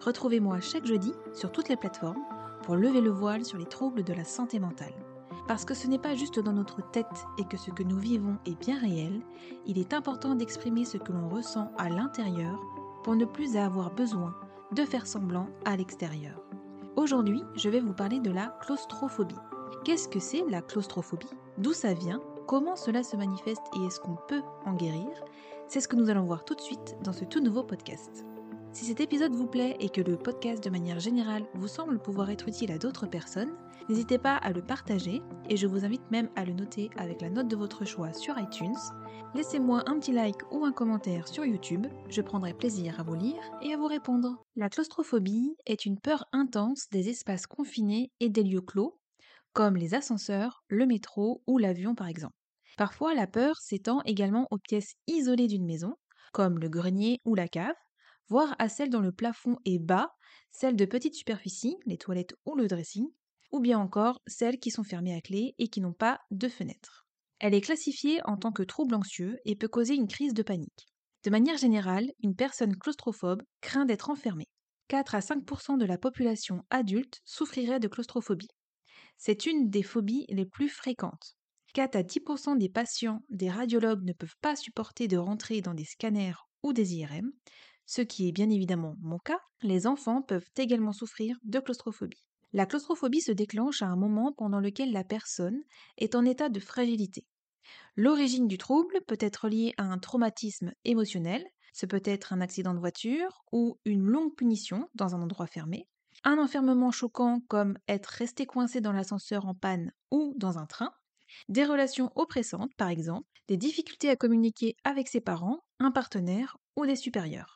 Retrouvez-moi chaque jeudi sur toutes les plateformes pour lever le voile sur les troubles de la santé mentale. Parce que ce n'est pas juste dans notre tête et que ce que nous vivons est bien réel, il est important d'exprimer ce que l'on ressent à l'intérieur pour ne plus avoir besoin de faire semblant à l'extérieur. Aujourd'hui, je vais vous parler de la claustrophobie. Qu'est-ce que c'est la claustrophobie? D'où ça vient? Comment cela se manifeste et est-ce qu'on peut en guérir? C'est ce que nous allons voir tout de suite dans ce tout nouveau podcast. Si cet épisode vous plaît et que le podcast de manière générale vous semble pouvoir être utile à d'autres personnes, n'hésitez pas à le partager et je vous invite même à le noter avec la note de votre choix sur iTunes. Laissez-moi un petit like ou un commentaire sur YouTube, je prendrai plaisir à vous lire et à vous répondre. La claustrophobie est une peur intense des espaces confinés et des lieux clos, comme les ascenseurs, le métro ou l'avion par exemple. Parfois, la peur s'étend également aux pièces isolées d'une maison, comme le grenier ou la cave, voire à celles dont le plafond est bas, celles de petites superficies, les toilettes ou le dressing, ou bien encore celles qui sont fermées à clé et qui n'ont pas de fenêtre. Elle est classifiée en tant que trouble anxieux et peut causer une crise de panique. De manière générale, une personne claustrophobe craint d'être enfermée. 4 à 5% de la population adulte souffrirait de claustrophobie. C'est une des phobies les plus fréquentes. 4 à 10% des patients des radiologues ne peuvent pas supporter de rentrer dans des scanners ou des IRM, ce qui est bien évidemment mon cas, les enfants peuvent également souffrir de claustrophobie. La claustrophobie se déclenche à un moment pendant lequel la personne est en état de fragilité. L'origine du trouble peut être liée à un traumatisme émotionnel, ce peut être un accident de voiture ou une longue punition dans un endroit fermé, un enfermement choquant comme être resté coincé dans l'ascenseur en panne ou dans un train, des relations oppressantes par exemple, des difficultés à communiquer avec ses parents, un partenaire ou des supérieurs.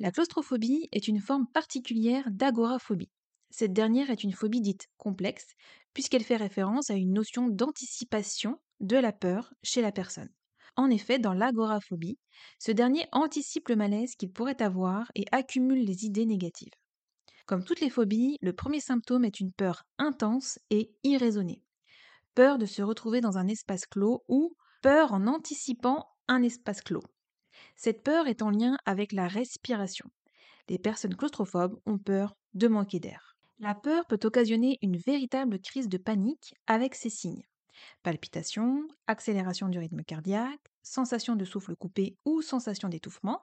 La claustrophobie est une forme particulière d'agoraphobie. Cette dernière est une phobie dite complexe, puisqu'elle fait référence à une notion d'anticipation de la peur chez la personne. En effet, dans l'agoraphobie, ce dernier anticipe le malaise qu'il pourrait avoir et accumule les idées négatives. Comme toutes les phobies, le premier symptôme est une peur intense et irraisonnée. Peur de se retrouver dans un espace clos ou peur en anticipant un espace clos. Cette peur est en lien avec la respiration. Les personnes claustrophobes ont peur de manquer d'air. La peur peut occasionner une véritable crise de panique avec ces signes. Palpitations, accélération du rythme cardiaque, sensation de souffle coupé ou sensation d'étouffement,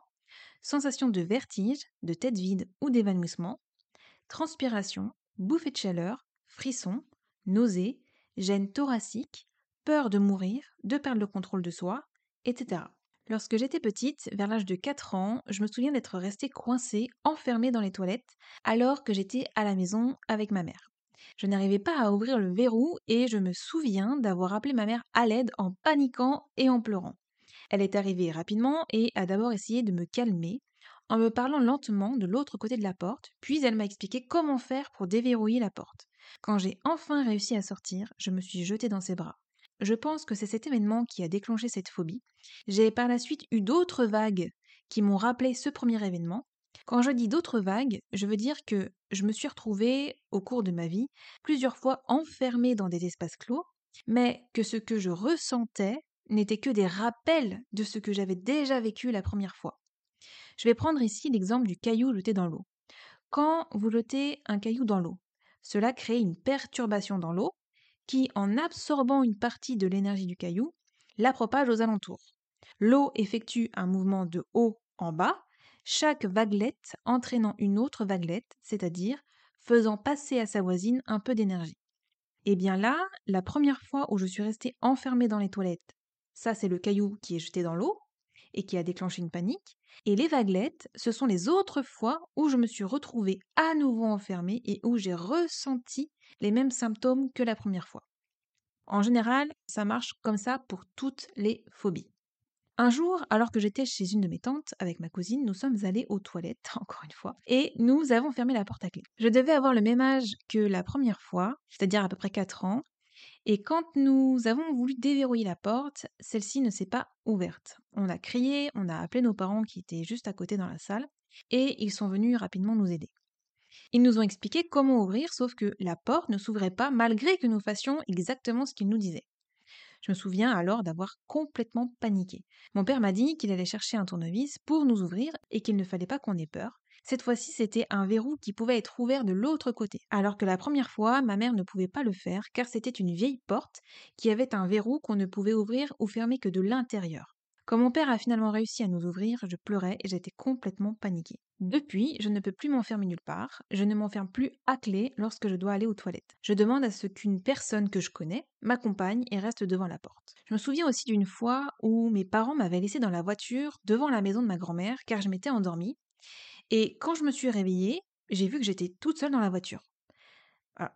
sensation de vertige, de tête vide ou d'évanouissement, transpiration, bouffée de chaleur, frissons, nausées, gêne thoracique, peur de mourir, de perdre le contrôle de soi, etc. Lorsque j'étais petite, vers l'âge de 4 ans, je me souviens d'être restée coincée, enfermée dans les toilettes, alors que j'étais à la maison avec ma mère. Je n'arrivais pas à ouvrir le verrou et je me souviens d'avoir appelé ma mère à l'aide en paniquant et en pleurant. Elle est arrivée rapidement et a d'abord essayé de me calmer en me parlant lentement de l'autre côté de la porte, puis elle m'a expliqué comment faire pour déverrouiller la porte. Quand j'ai enfin réussi à sortir, je me suis jetée dans ses bras. Je pense que c'est cet événement qui a déclenché cette phobie. J'ai par la suite eu d'autres vagues qui m'ont rappelé ce premier événement. Quand je dis d'autres vagues, je veux dire que je me suis retrouvée, au cours de ma vie, plusieurs fois enfermée dans des espaces clos, mais que ce que je ressentais n'était que des rappels de ce que j'avais déjà vécu la première fois. Je vais prendre ici l'exemple du caillou jeté dans l'eau. Quand vous jetez un caillou dans l'eau, cela crée une perturbation dans l'eau qui, en absorbant une partie de l'énergie du caillou, la propage aux alentours. L'eau effectue un mouvement de haut en bas, chaque vaguelette entraînant une autre vaguelette, c'est-à-dire faisant passer à sa voisine un peu d'énergie. Et bien là, la première fois où je suis restée enfermée dans les toilettes, ça c'est le caillou qui est jeté dans l'eau et qui a déclenché une panique, et les vaguelettes, ce sont les autres fois où je me suis retrouvée à nouveau enfermée et où j'ai ressenti les mêmes symptômes que la première fois. En général, ça marche comme ça pour toutes les phobies. Un jour, alors que j'étais chez une de mes tantes avec ma cousine, nous sommes allés aux toilettes, encore une fois, et nous avons fermé la porte à clé. Je devais avoir le même âge que la première fois, c'est-à-dire à peu près 4 ans, et quand nous avons voulu déverrouiller la porte, celle-ci ne s'est pas ouverte. On a crié, on a appelé nos parents qui étaient juste à côté dans la salle, et ils sont venus rapidement nous aider. Ils nous ont expliqué comment ouvrir, sauf que la porte ne s'ouvrait pas malgré que nous fassions exactement ce qu'ils nous disaient. Je me souviens alors d'avoir complètement paniqué. Mon père m'a dit qu'il allait chercher un tournevis pour nous ouvrir et qu'il ne fallait pas qu'on ait peur. Cette fois-ci, c'était un verrou qui pouvait être ouvert de l'autre côté, alors que la première fois, ma mère ne pouvait pas le faire car c'était une vieille porte qui avait un verrou qu'on ne pouvait ouvrir ou fermer que de l'intérieur. Quand mon père a finalement réussi à nous ouvrir, je pleurais et j'étais complètement paniquée. Depuis, je ne peux plus m'enfermer nulle part, je ne m'enferme plus à clé lorsque je dois aller aux toilettes. Je demande à ce qu'une personne que je connais m'accompagne et reste devant la porte. Je me souviens aussi d'une fois où mes parents m'avaient laissé dans la voiture devant la maison de ma grand-mère car je m'étais endormie. Et quand je me suis réveillée, j'ai vu que j'étais toute seule dans la voiture.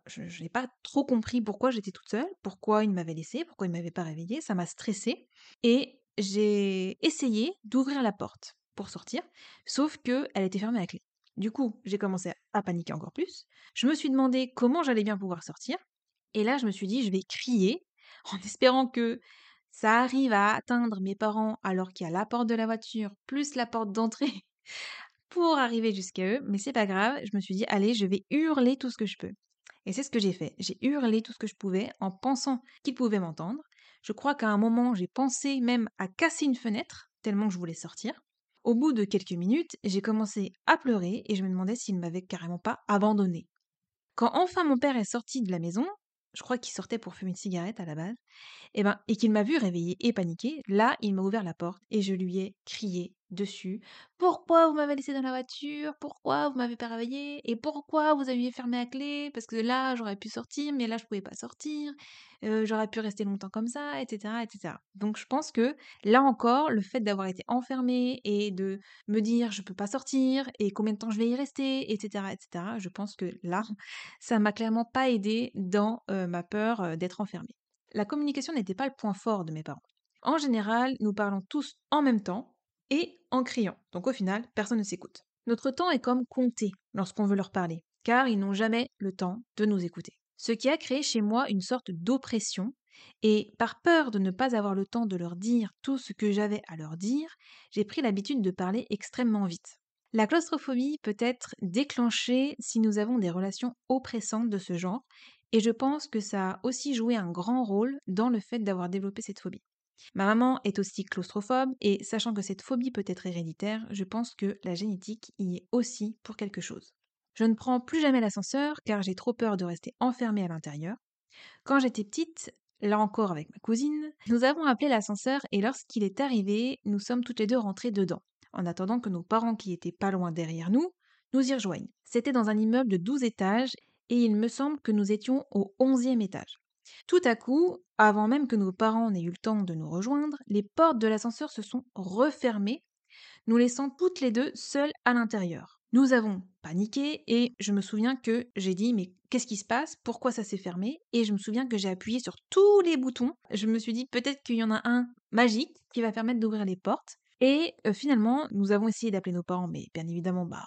je, n'ai pas trop compris pourquoi j'étais toute seule, pourquoi ils m'avaient laissée, pourquoi ils ne m'avaient pas réveillée, ça m'a stressée. Et j'ai essayé d'ouvrir la porte pour sortir, sauf que elle était fermée à clé. Du coup, j'ai commencé à paniquer encore plus. Je me suis demandé comment j'allais bien pouvoir sortir. Et là, je me suis dit, je vais crier en espérant que ça arrive à atteindre mes parents alors qu'il y a la porte de la voiture plus la porte d'entrée pour arriver jusqu'à eux. Mais c'est pas grave. Je me suis dit, allez, je vais hurler tout ce que je peux. Et c'est ce que j'ai fait. J'ai hurlé tout ce que je pouvais en pensant qu'ils pouvaient m'entendre. Je crois qu'à un moment, j'ai pensé même à casser une fenêtre, tellement je voulais sortir. Au bout de quelques minutes, j'ai commencé à pleurer et je me demandais s'il ne m'avait carrément pas abandonné. Quand enfin mon père est sorti de la maison, je crois qu'il sortait pour fumer une cigarette à la base, et, eh ben, et qu'il m'a vu réveillé et paniqué, là, il m'a ouvert la porte et je lui ai crié dessus. Pourquoi vous m'avez laissé dans la voiture? Pourquoi vous m'avez pas réveillé Et pourquoi vous aviez fermé la clé? Parce que là, j'aurais pu sortir, mais là, je pouvais pas sortir. j'aurais pu rester longtemps comme ça, etc., etc. Donc, je pense que là encore, le fait d'avoir été enfermée et de me dire je peux pas sortir et combien de temps je vais y rester, etc., etc. Je pense que là, ça m'a clairement pas aidé dans ma peur d'être enfermée. La communication n'était pas le point fort de mes parents. En général, nous parlons tous en même temps, et en criant. Donc au final, personne ne s'écoute. Notre temps est comme compté lorsqu'on veut leur parler, car ils n'ont jamais le temps de nous écouter. Ce qui a créé chez moi une sorte d'oppression, et par peur de ne pas avoir le temps de leur dire tout ce que j'avais à leur dire, j'ai pris l'habitude de parler extrêmement vite. La claustrophobie peut être déclenchée si nous avons des relations oppressantes de ce genre, et je pense que ça a aussi joué un grand rôle dans le fait d'avoir développé cette phobie. Ma maman est aussi claustrophobe et sachant que cette phobie peut être héréditaire, je pense que la génétique y est aussi pour quelque chose. Je ne prends plus jamais l'ascenseur car j'ai trop peur de rester enfermée à l'intérieur. Quand j'étais petite, là encore avec ma cousine, nous avons appelé l'ascenseur et lorsqu'il est arrivé, nous sommes toutes les deux rentrées dedans, en attendant que nos parents qui étaient pas loin derrière nous nous y rejoignent. C'était dans un immeuble de 12 étages et il me semble que nous étions au 11e étage. Tout à coup, avant même que nos parents n'aient eu le temps de nous rejoindre, les portes de l'ascenseur se sont refermées, nous laissant toutes les deux seules à l'intérieur. Nous avons paniqué et je me souviens que j'ai dit mais qu'est-ce qui se passe? Pourquoi ça s'est fermé? Et je me souviens que j'ai appuyé sur tous les boutons. Je me suis dit peut-être qu'il y en a un magique qui va permettre d'ouvrir les portes. Et euh, finalement, nous avons essayé d'appeler nos parents, mais bien évidemment, bah,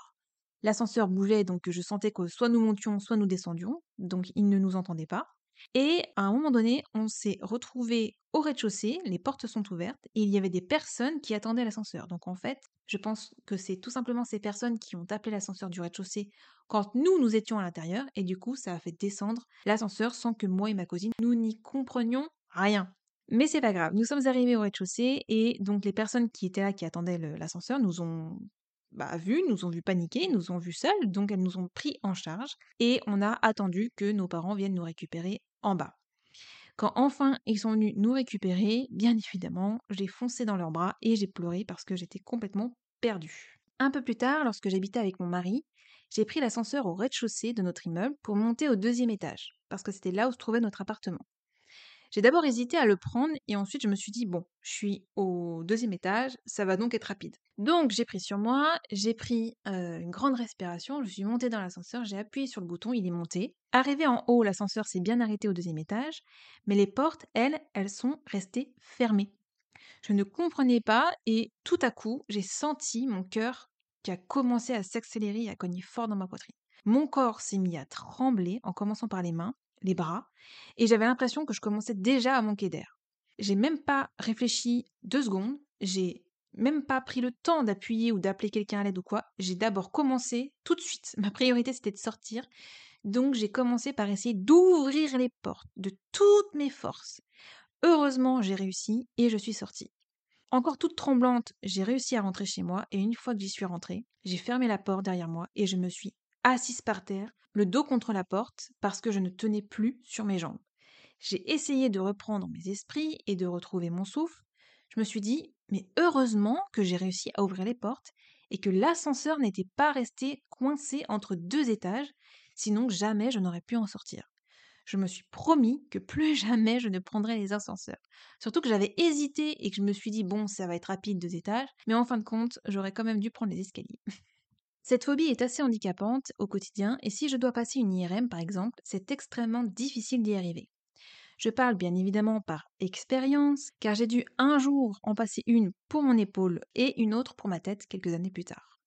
l'ascenseur bougeait, donc je sentais que soit nous montions, soit nous descendions, donc ils ne nous entendaient pas. Et à un moment donné, on s'est retrouvés au rez-de-chaussée, les portes sont ouvertes et il y avait des personnes qui attendaient l'ascenseur. Donc en fait, je pense que c'est tout simplement ces personnes qui ont appelé l'ascenseur du rez-de-chaussée quand nous, nous étions à l'intérieur et du coup, ça a fait descendre l'ascenseur sans que moi et ma cousine, nous n'y comprenions rien. Mais c'est pas grave, nous sommes arrivés au rez-de-chaussée et donc les personnes qui étaient là, qui attendaient l'ascenseur, nous ont bah, vu, nous ont vu paniquer, nous ont vu seuls, donc elles nous ont pris en charge et on a attendu que nos parents viennent nous récupérer en bas. Quand enfin ils sont venus nous récupérer, bien évidemment, j'ai foncé dans leurs bras et j'ai pleuré parce que j'étais complètement perdue. Un peu plus tard, lorsque j'habitais avec mon mari, j'ai pris l'ascenseur au rez-de-chaussée de notre immeuble pour monter au deuxième étage, parce que c'était là où se trouvait notre appartement. J'ai d'abord hésité à le prendre et ensuite je me suis dit bon, je suis au deuxième étage, ça va donc être rapide. Donc j'ai pris sur moi, j'ai pris une grande respiration, je suis montée dans l'ascenseur, j'ai appuyé sur le bouton, il est monté. Arrivé en haut, l'ascenseur s'est bien arrêté au deuxième étage, mais les portes, elles, elles sont restées fermées. Je ne comprenais pas et tout à coup, j'ai senti mon cœur qui a commencé à s'accélérer et à cogner fort dans ma poitrine. Mon corps s'est mis à trembler en commençant par les mains, les bras, et j'avais l'impression que je commençais déjà à manquer d'air. J'ai même pas réfléchi deux secondes, j'ai même pas pris le temps d'appuyer ou d'appeler quelqu'un à l'aide ou quoi. J'ai d'abord commencé tout de suite. Ma priorité c'était de sortir. Donc j'ai commencé par essayer d'ouvrir les portes de toutes mes forces. Heureusement, j'ai réussi et je suis sortie. Encore toute tremblante, j'ai réussi à rentrer chez moi et une fois que j'y suis rentrée, j'ai fermé la porte derrière moi et je me suis assise par terre, le dos contre la porte, parce que je ne tenais plus sur mes jambes. J'ai essayé de reprendre mes esprits et de retrouver mon souffle. Je me suis dit, mais heureusement que j'ai réussi à ouvrir les portes et que l'ascenseur n'était pas resté coincé entre deux étages, sinon jamais je n'aurais pu en sortir je me suis promis que plus jamais je ne prendrais les ascenseurs. Surtout que j'avais hésité et que je me suis dit, bon, ça va être rapide, deux étages, mais en fin de compte, j'aurais quand même dû prendre les escaliers. Cette phobie est assez handicapante au quotidien et si je dois passer une IRM par exemple, c'est extrêmement difficile d'y arriver. Je parle bien évidemment par expérience, car j'ai dû un jour en passer une pour mon épaule et une autre pour ma tête quelques années plus tard.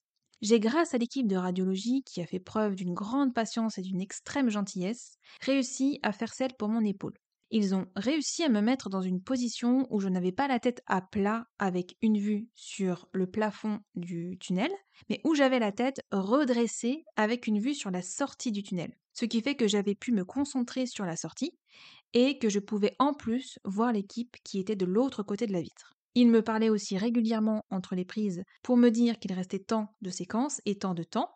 J'ai, grâce à l'équipe de radiologie qui a fait preuve d'une grande patience et d'une extrême gentillesse, réussi à faire celle pour mon épaule. Ils ont réussi à me mettre dans une position où je n'avais pas la tête à plat avec une vue sur le plafond du tunnel, mais où j'avais la tête redressée avec une vue sur la sortie du tunnel. Ce qui fait que j'avais pu me concentrer sur la sortie et que je pouvais en plus voir l'équipe qui était de l'autre côté de la vitre. Il me parlait aussi régulièrement entre les prises pour me dire qu'il restait tant de séquences et tant de temps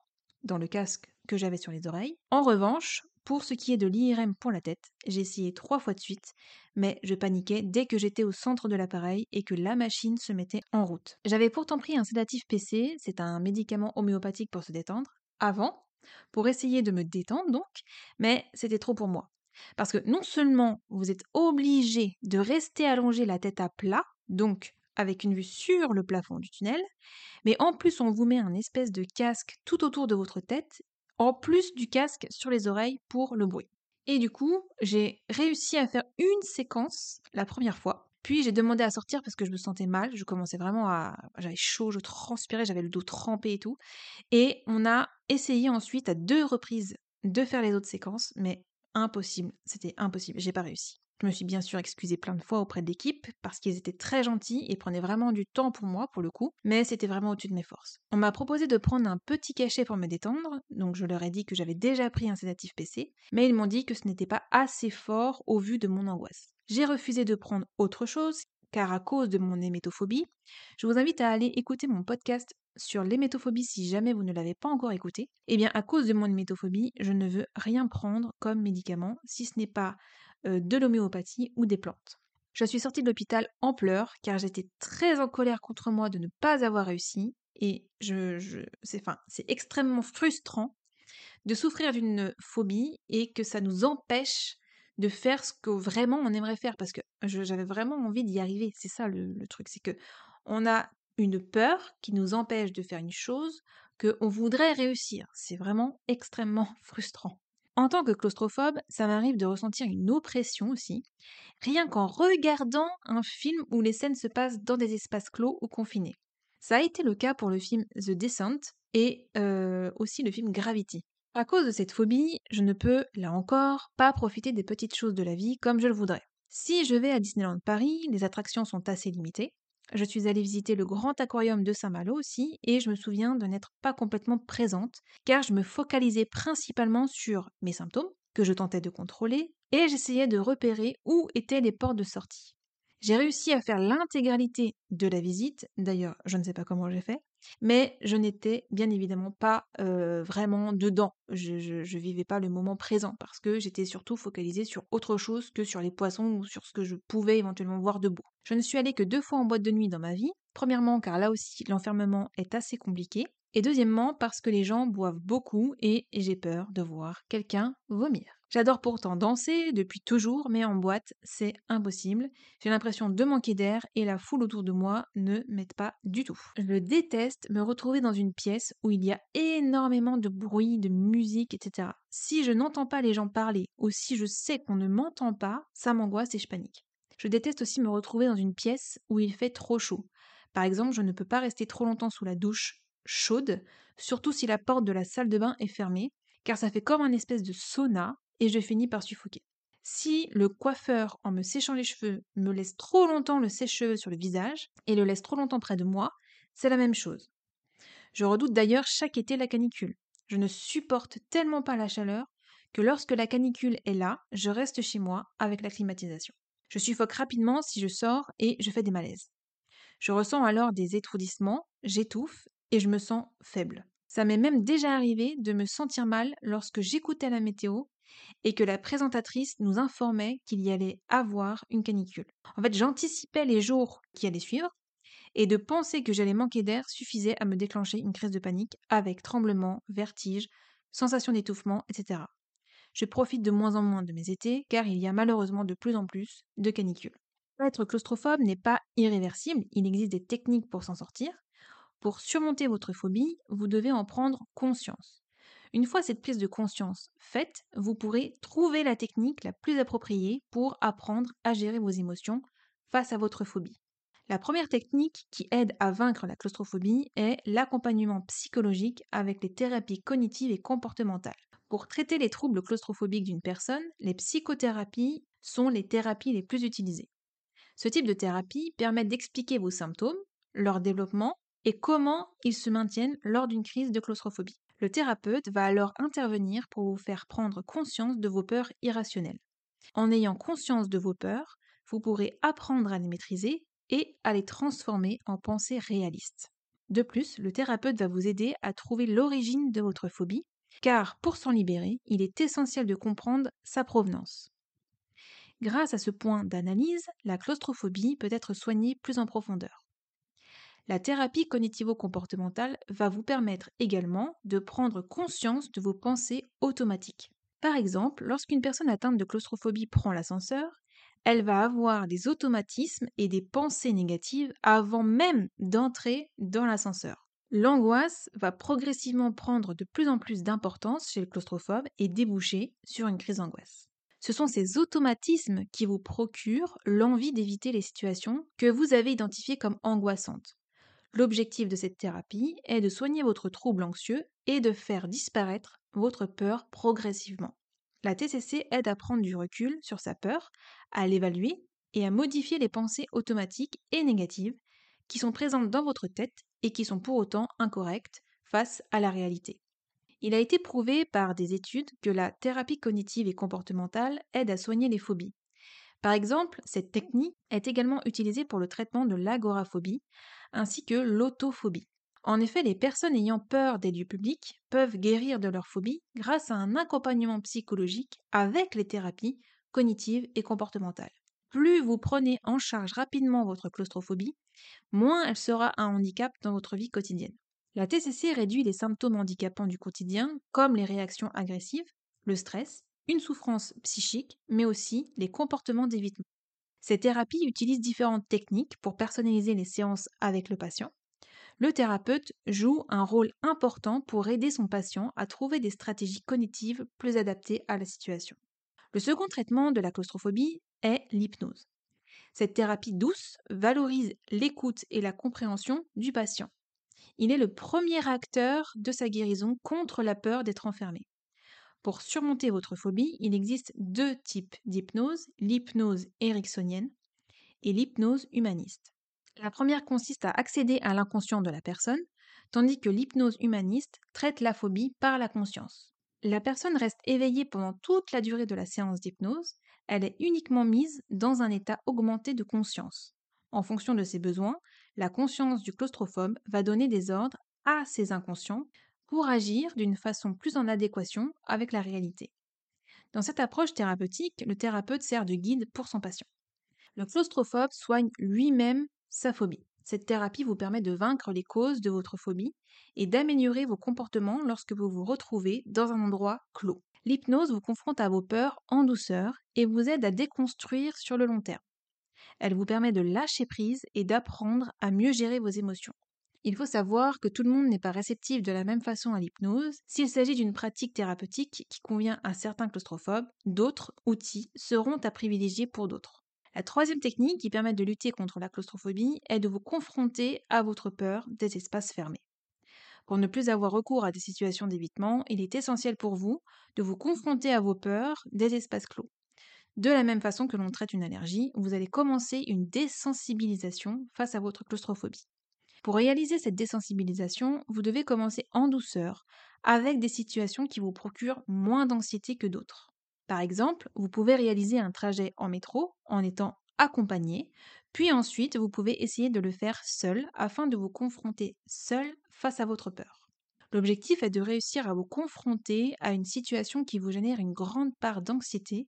dans le casque que j'avais sur les oreilles. En revanche, pour ce qui est de l'IRM pour la tête, j'ai essayé trois fois de suite, mais je paniquais dès que j'étais au centre de l'appareil et que la machine se mettait en route. J'avais pourtant pris un sédatif PC, c'est un médicament homéopathique pour se détendre, avant, pour essayer de me détendre donc, mais c'était trop pour moi. Parce que non seulement vous êtes obligé de rester allongé la tête à plat, donc avec une vue sur le plafond du tunnel, mais en plus on vous met un espèce de casque tout autour de votre tête, en plus du casque sur les oreilles pour le bruit. Et du coup, j'ai réussi à faire une séquence la première fois. Puis j'ai demandé à sortir parce que je me sentais mal, je commençais vraiment à... J'avais chaud, je transpirais, j'avais le dos trempé et tout. Et on a essayé ensuite à deux reprises de faire les autres séquences, mais impossible, c'était impossible, j'ai pas réussi. Je me suis bien sûr excusée plein de fois auprès de l'équipe parce qu'ils étaient très gentils et prenaient vraiment du temps pour moi pour le coup, mais c'était vraiment au-dessus de mes forces. On m'a proposé de prendre un petit cachet pour me détendre, donc je leur ai dit que j'avais déjà pris un sédatif PC, mais ils m'ont dit que ce n'était pas assez fort au vu de mon angoisse. J'ai refusé de prendre autre chose car à cause de mon hémétophobie, je vous invite à aller écouter mon podcast sur l'hémétophobie si jamais vous ne l'avez pas encore écouté. Eh bien, à cause de mon hémétophobie, je ne veux rien prendre comme médicament si ce n'est pas de l'homéopathie ou des plantes. Je suis sortie de l'hôpital en pleurs car j'étais très en colère contre moi de ne pas avoir réussi et je, c'est, enfin, extrêmement frustrant de souffrir d'une phobie et que ça nous empêche de faire ce que vraiment on aimerait faire parce que j'avais vraiment envie d'y arriver. C'est ça le, le truc, c'est que on a une peur qui nous empêche de faire une chose qu'on voudrait réussir. C'est vraiment extrêmement frustrant. En tant que claustrophobe, ça m'arrive de ressentir une oppression aussi, rien qu'en regardant un film où les scènes se passent dans des espaces clos ou confinés. Ça a été le cas pour le film The Descent et euh, aussi le film Gravity. À cause de cette phobie, je ne peux, là encore, pas profiter des petites choses de la vie comme je le voudrais. Si je vais à Disneyland Paris, les attractions sont assez limitées, je suis allée visiter le grand aquarium de Saint-Malo aussi et je me souviens de n'être pas complètement présente car je me focalisais principalement sur mes symptômes que je tentais de contrôler et j'essayais de repérer où étaient les portes de sortie. J'ai réussi à faire l'intégralité de la visite, d'ailleurs je ne sais pas comment j'ai fait, mais je n'étais bien évidemment pas vraiment dedans. Je, vivais pas le moment présent parce que j'étais surtout focalisée sur autre chose que sur les poissons ou sur ce que je pouvais éventuellement voir debout. Je ne suis allée que deux fois en boîte de nuit dans ma vie. Premièrement car là aussi l'enfermement est assez compliqué. Et deuxièmement parce que les gens boivent beaucoup et j'ai peur de voir quelqu'un vomir. J'adore pourtant danser depuis toujours, mais en boîte, c'est impossible. J'ai l'impression de manquer d'air et la foule autour de moi ne m'aide pas du tout. Je déteste me retrouver dans une pièce où il y a énormément de bruit, de musique, etc. Si je n'entends pas les gens parler ou si je sais qu'on ne m'entend pas, ça m'angoisse et je panique. Je déteste aussi me retrouver dans une pièce où il fait trop chaud. Par exemple, je ne peux pas rester trop longtemps sous la douche chaude, surtout si la porte de la salle de bain est fermée, car ça fait comme un espèce de sauna et je finis par suffoquer. Si le coiffeur, en me séchant les cheveux, me laisse trop longtemps le sèche-cheveux sur le visage et le laisse trop longtemps près de moi, c'est la même chose. Je redoute d'ailleurs chaque été la canicule. Je ne supporte tellement pas la chaleur que lorsque la canicule est là, je reste chez moi avec la climatisation. Je suffoque rapidement si je sors et je fais des malaises. Je ressens alors des étourdissements, j'étouffe et je me sens faible. Ça m'est même déjà arrivé de me sentir mal lorsque j'écoutais la météo et que la présentatrice nous informait qu'il y allait avoir une canicule. En fait, j'anticipais les jours qui allaient suivre et de penser que j'allais manquer d'air suffisait à me déclencher une crise de panique avec tremblements, vertiges, sensation d'étouffement, etc. Je profite de moins en moins de mes étés car il y a malheureusement de plus en plus de canicules. Être claustrophobe n'est pas irréversible, il existe des techniques pour s'en sortir. Pour surmonter votre phobie, vous devez en prendre conscience. Une fois cette prise de conscience faite, vous pourrez trouver la technique la plus appropriée pour apprendre à gérer vos émotions face à votre phobie. La première technique qui aide à vaincre la claustrophobie est l'accompagnement psychologique avec les thérapies cognitives et comportementales. Pour traiter les troubles claustrophobiques d'une personne, les psychothérapies sont les thérapies les plus utilisées. Ce type de thérapie permet d'expliquer vos symptômes, leur développement et comment ils se maintiennent lors d'une crise de claustrophobie. Le thérapeute va alors intervenir pour vous faire prendre conscience de vos peurs irrationnelles. En ayant conscience de vos peurs, vous pourrez apprendre à les maîtriser et à les transformer en pensées réalistes. De plus, le thérapeute va vous aider à trouver l'origine de votre phobie, car pour s'en libérer, il est essentiel de comprendre sa provenance. Grâce à ce point d'analyse, la claustrophobie peut être soignée plus en profondeur. La thérapie cognitivo-comportementale va vous permettre également de prendre conscience de vos pensées automatiques. Par exemple, lorsqu'une personne atteinte de claustrophobie prend l'ascenseur, elle va avoir des automatismes et des pensées négatives avant même d'entrer dans l'ascenseur. L'angoisse va progressivement prendre de plus en plus d'importance chez le claustrophobe et déboucher sur une crise d'angoisse. Ce sont ces automatismes qui vous procurent l'envie d'éviter les situations que vous avez identifiées comme angoissantes. L'objectif de cette thérapie est de soigner votre trouble anxieux et de faire disparaître votre peur progressivement. La TCC aide à prendre du recul sur sa peur, à l'évaluer et à modifier les pensées automatiques et négatives qui sont présentes dans votre tête et qui sont pour autant incorrectes face à la réalité. Il a été prouvé par des études que la thérapie cognitive et comportementale aide à soigner les phobies. Par exemple, cette technique est également utilisée pour le traitement de l'agoraphobie ainsi que l'autophobie. En effet, les personnes ayant peur des lieux publics peuvent guérir de leur phobie grâce à un accompagnement psychologique avec les thérapies cognitives et comportementales. Plus vous prenez en charge rapidement votre claustrophobie, moins elle sera un handicap dans votre vie quotidienne. La TCC réduit les symptômes handicapants du quotidien, comme les réactions agressives, le stress, une souffrance psychique, mais aussi les comportements d'évitement. Ces thérapies utilisent différentes techniques pour personnaliser les séances avec le patient. Le thérapeute joue un rôle important pour aider son patient à trouver des stratégies cognitives plus adaptées à la situation. Le second traitement de la claustrophobie est l'hypnose. Cette thérapie douce valorise l'écoute et la compréhension du patient. Il est le premier acteur de sa guérison contre la peur d'être enfermé. Pour surmonter votre phobie, il existe deux types d'hypnose, l'hypnose ericksonienne et l'hypnose humaniste. La première consiste à accéder à l'inconscient de la personne, tandis que l'hypnose humaniste traite la phobie par la conscience. La personne reste éveillée pendant toute la durée de la séance d'hypnose, elle est uniquement mise dans un état augmenté de conscience. En fonction de ses besoins, la conscience du claustrophobe va donner des ordres à ses inconscients pour agir d'une façon plus en adéquation avec la réalité. Dans cette approche thérapeutique, le thérapeute sert de guide pour son patient. Le claustrophobe soigne lui-même sa phobie. Cette thérapie vous permet de vaincre les causes de votre phobie et d'améliorer vos comportements lorsque vous vous retrouvez dans un endroit clos. L'hypnose vous confronte à vos peurs en douceur et vous aide à déconstruire sur le long terme. Elle vous permet de lâcher prise et d'apprendre à mieux gérer vos émotions. Il faut savoir que tout le monde n'est pas réceptif de la même façon à l'hypnose. S'il s'agit d'une pratique thérapeutique qui convient à certains claustrophobes, d'autres outils seront à privilégier pour d'autres. La troisième technique qui permet de lutter contre la claustrophobie est de vous confronter à votre peur des espaces fermés. Pour ne plus avoir recours à des situations d'évitement, il est essentiel pour vous de vous confronter à vos peurs des espaces clos. De la même façon que l'on traite une allergie, vous allez commencer une désensibilisation face à votre claustrophobie. Pour réaliser cette désensibilisation, vous devez commencer en douceur, avec des situations qui vous procurent moins d'anxiété que d'autres. Par exemple, vous pouvez réaliser un trajet en métro en étant accompagné, puis ensuite vous pouvez essayer de le faire seul afin de vous confronter seul face à votre peur. L'objectif est de réussir à vous confronter à une situation qui vous génère une grande part d'anxiété,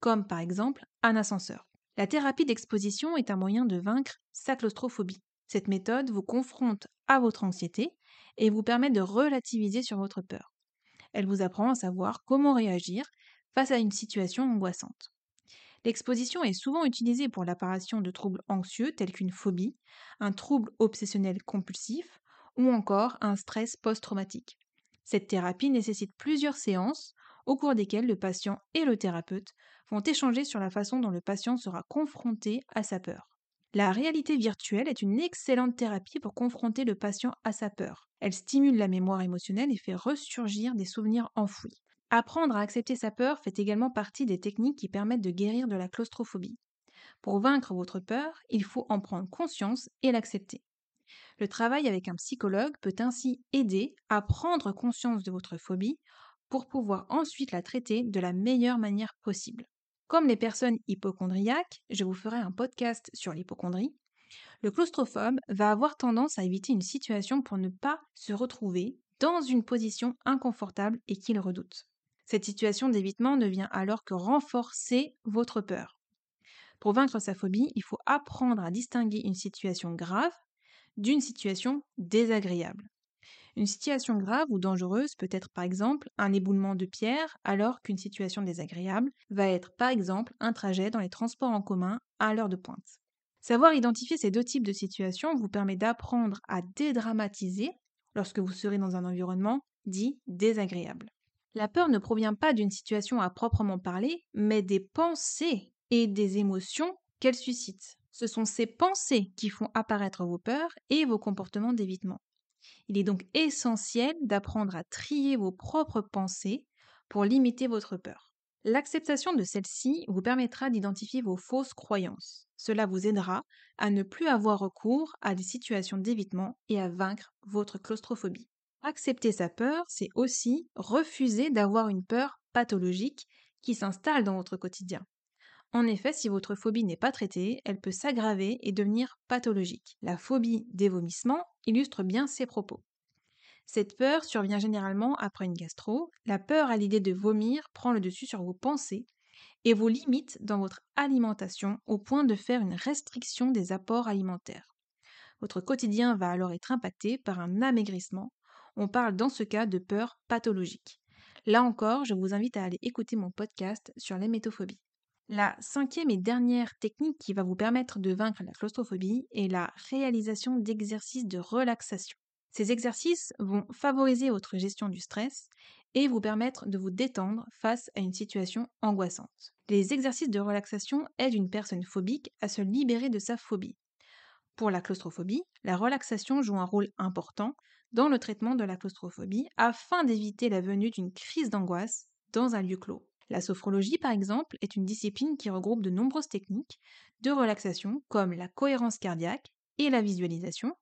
comme par exemple un ascenseur. La thérapie d'exposition est un moyen de vaincre sa claustrophobie. Cette méthode vous confronte à votre anxiété et vous permet de relativiser sur votre peur. Elle vous apprend à savoir comment réagir face à une situation angoissante. L'exposition est souvent utilisée pour l'apparition de troubles anxieux tels qu'une phobie, un trouble obsessionnel compulsif ou encore un stress post-traumatique. Cette thérapie nécessite plusieurs séances au cours desquelles le patient et le thérapeute vont échanger sur la façon dont le patient sera confronté à sa peur. La réalité virtuelle est une excellente thérapie pour confronter le patient à sa peur. Elle stimule la mémoire émotionnelle et fait ressurgir des souvenirs enfouis. Apprendre à accepter sa peur fait également partie des techniques qui permettent de guérir de la claustrophobie. Pour vaincre votre peur, il faut en prendre conscience et l'accepter. Le travail avec un psychologue peut ainsi aider à prendre conscience de votre phobie pour pouvoir ensuite la traiter de la meilleure manière possible. Comme les personnes hypochondriaques, je vous ferai un podcast sur l'hypochondrie, le claustrophobe va avoir tendance à éviter une situation pour ne pas se retrouver dans une position inconfortable et qu'il redoute. Cette situation d'évitement ne vient alors que renforcer votre peur. Pour vaincre sa phobie, il faut apprendre à distinguer une situation grave d'une situation désagréable. Une situation grave ou dangereuse peut être par exemple un éboulement de pierre, alors qu'une situation désagréable va être par exemple un trajet dans les transports en commun à l'heure de pointe. Savoir identifier ces deux types de situations vous permet d'apprendre à dédramatiser lorsque vous serez dans un environnement dit désagréable. La peur ne provient pas d'une situation à proprement parler, mais des pensées et des émotions qu'elle suscite. Ce sont ces pensées qui font apparaître vos peurs et vos comportements d'évitement. Il est donc essentiel d'apprendre à trier vos propres pensées pour limiter votre peur. L'acceptation de celle-ci vous permettra d'identifier vos fausses croyances. Cela vous aidera à ne plus avoir recours à des situations d'évitement et à vaincre votre claustrophobie. Accepter sa peur, c'est aussi refuser d'avoir une peur pathologique qui s'installe dans votre quotidien. En effet, si votre phobie n'est pas traitée, elle peut s'aggraver et devenir pathologique. La phobie des vomissements illustre bien ces propos. Cette peur survient généralement après une gastro. La peur à l'idée de vomir prend le dessus sur vos pensées et vous limite dans votre alimentation au point de faire une restriction des apports alimentaires. Votre quotidien va alors être impacté par un amaigrissement. On parle dans ce cas de peur pathologique. Là encore, je vous invite à aller écouter mon podcast sur l'hémétophobie. La cinquième et dernière technique qui va vous permettre de vaincre la claustrophobie est la réalisation d'exercices de relaxation. Ces exercices vont favoriser votre gestion du stress et vous permettre de vous détendre face à une situation angoissante. Les exercices de relaxation aident une personne phobique à se libérer de sa phobie. Pour la claustrophobie, la relaxation joue un rôle important dans le traitement de la claustrophobie afin d'éviter la venue d'une crise d'angoisse dans un lieu clos. La sophrologie, par exemple, est une discipline qui regroupe de nombreuses techniques de relaxation comme la cohérence cardiaque et la visualisation,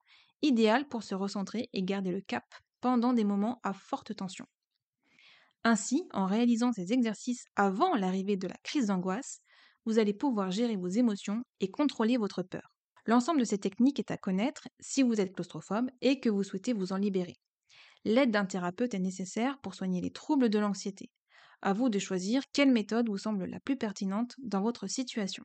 idéales pour se recentrer et garder le cap pendant des moments à forte tension. Ainsi, en réalisant ces exercices avant l'arrivée de la crise d'angoisse, vous allez pouvoir gérer vos émotions et contrôler votre peur. L'ensemble de ces techniques est à connaître si vous êtes claustrophobe et que vous souhaitez vous en libérer. L'aide d'un thérapeute est nécessaire pour soigner les troubles de l'anxiété. À vous de choisir quelle méthode vous semble la plus pertinente dans votre situation.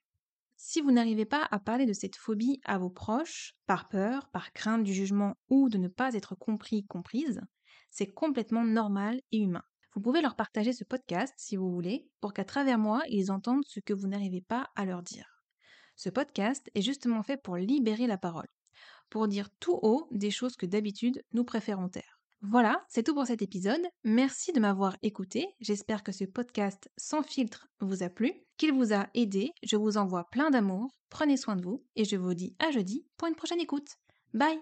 Si vous n'arrivez pas à parler de cette phobie à vos proches, par peur, par crainte du jugement ou de ne pas être compris, comprise, c'est complètement normal et humain. Vous pouvez leur partager ce podcast si vous voulez, pour qu'à travers moi, ils entendent ce que vous n'arrivez pas à leur dire. Ce podcast est justement fait pour libérer la parole, pour dire tout haut des choses que d'habitude nous préférons taire. Voilà, c'est tout pour cet épisode. Merci de m'avoir écouté. J'espère que ce podcast sans filtre vous a plu, qu'il vous a aidé. Je vous envoie plein d'amour. Prenez soin de vous et je vous dis à jeudi pour une prochaine écoute. Bye